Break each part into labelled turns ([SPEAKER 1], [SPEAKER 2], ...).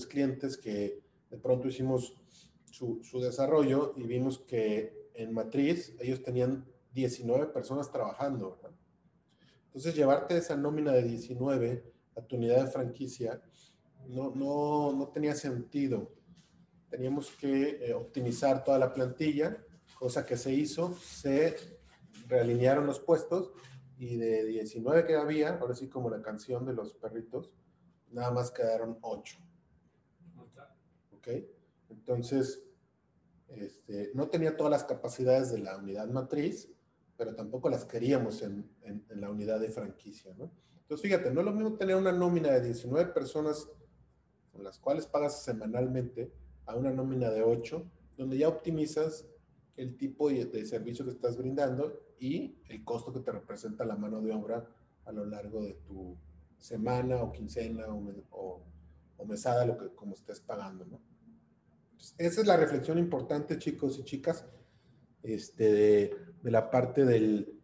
[SPEAKER 1] mis clientes que de pronto hicimos su, su desarrollo y vimos que en Matriz ellos tenían 19 personas trabajando. Entonces, llevarte esa nómina de 19 a tu unidad de franquicia no, no, no tenía sentido. Teníamos que eh, optimizar toda la plantilla, cosa que se hizo, se realinearon los puestos y de 19 que había, ahora sí como la canción de los perritos, nada más quedaron 8. ¿Ok? Entonces, este, no tenía todas las capacidades de la unidad matriz, pero tampoco las queríamos en, la unidad de franquicia, ¿no? Entonces, fíjate, no es lo mismo tener una nómina de 19 personas con las cuales pagas semanalmente a una nómina de 8, donde ya optimizas el tipo de, de servicio que estás brindando y el costo que te representa la mano de obra a lo largo de tu semana o quincena o, o, o mesada, lo que como estés pagando, ¿no? Esa es la reflexión importante, chicos y chicas, este, de, de la parte del,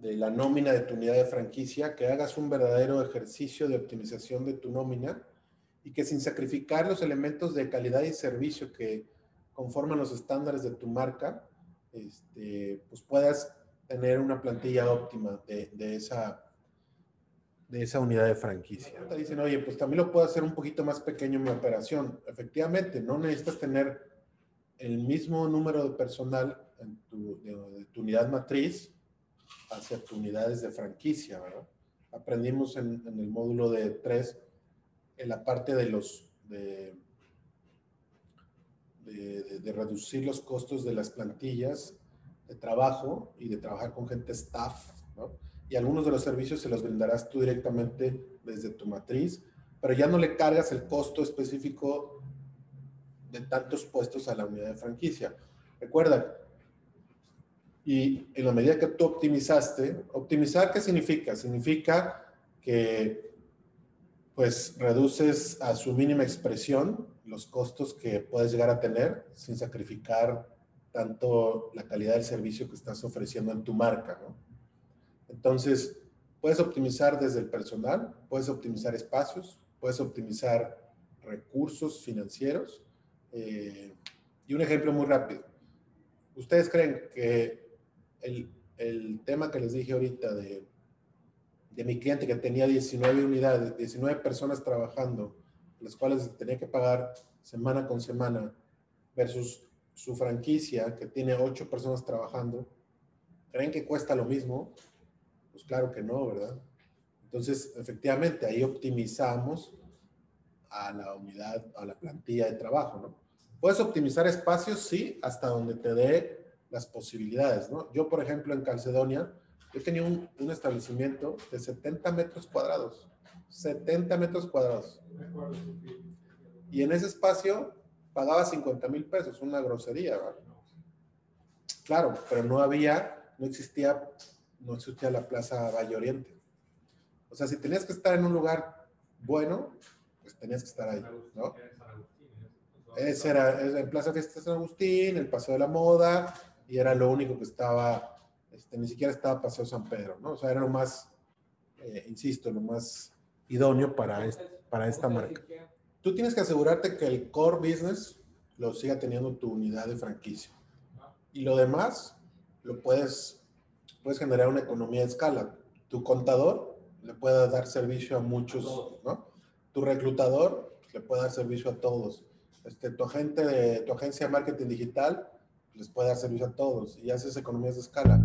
[SPEAKER 1] de la nómina de tu unidad de franquicia, que hagas un verdadero ejercicio de optimización de tu nómina y que sin sacrificar los elementos de calidad y servicio que conforman los estándares de tu marca, este, pues puedas tener una plantilla óptima de, de, esa, de esa unidad de franquicia. Dicen, oye, pues también lo puedo hacer un poquito más pequeño mi operación. Efectivamente, no necesitas tener el mismo número de personal en tu, de, tu unidad matriz hacia tus unidades de franquicia, ¿verdad? Aprendimos en, el módulo de 3 en la parte de los de, de, reducir los costos de las plantillas de trabajo y de trabajar con gente staff, ¿no? Y algunos de los servicios se los brindarás tú directamente desde tu matriz, pero ya no le cargas el costo específico de tantos puestos a la unidad de franquicia. Recuerda, y en la medida que tú optimizaste, optimizar, ¿qué significa? Significa que pues reduces a su mínima expresión los costos que puedes llegar a tener sin sacrificar tanto la calidad del servicio que estás ofreciendo en tu marca, ¿no? Entonces, puedes optimizar desde el personal, puedes optimizar espacios, puedes optimizar recursos financieros. Eh, y un ejemplo muy rápido. ¿Ustedes creen que el, el tema que les dije ahorita de, de, mi cliente que tenía 19 unidades, 19 personas trabajando, las cuales tenía que pagar semana con semana, versus su franquicia que tiene 8 personas trabajando, ¿creen que cuesta lo mismo? Pues claro que no, ¿verdad? Entonces, efectivamente, ahí optimizamos a la unidad, a la plantilla de trabajo, ¿no? Puedes optimizar espacios, sí, hasta donde te dé las posibilidades, ¿no? Yo, por ejemplo, en Calcedonia, yo tenía un, un, establecimiento de 70 metros cuadrados. 70 metros cuadrados. Y en ese espacio pagaba 50 mil pesos, una grosería, ¿verdad? Claro, pero no había, no existía, no existía la Plaza Valle Oriente. O sea, si tenías que estar en un lugar bueno, pues tenías que estar ahí, ¿no? Ese era, en Plaza Fiesta San Agustín, el Paseo de la Moda, y era lo único que estaba, este, ni siquiera estaba Paseo San Pedro, ¿no? O sea, era lo más, eh, insisto, lo más idóneo para, este, para esta marca. Tú tienes que asegurarte que el core business lo siga teniendo tu unidad de franquicia. Y lo demás lo puedes, puedes generar una economía de escala. Tu contador le puede dar servicio a muchos, ¿no? Tu reclutador le puede dar servicio a todos. Este, tu agente de tu agencia de marketing digital les puede dar servicio a todos y haces economías de escala.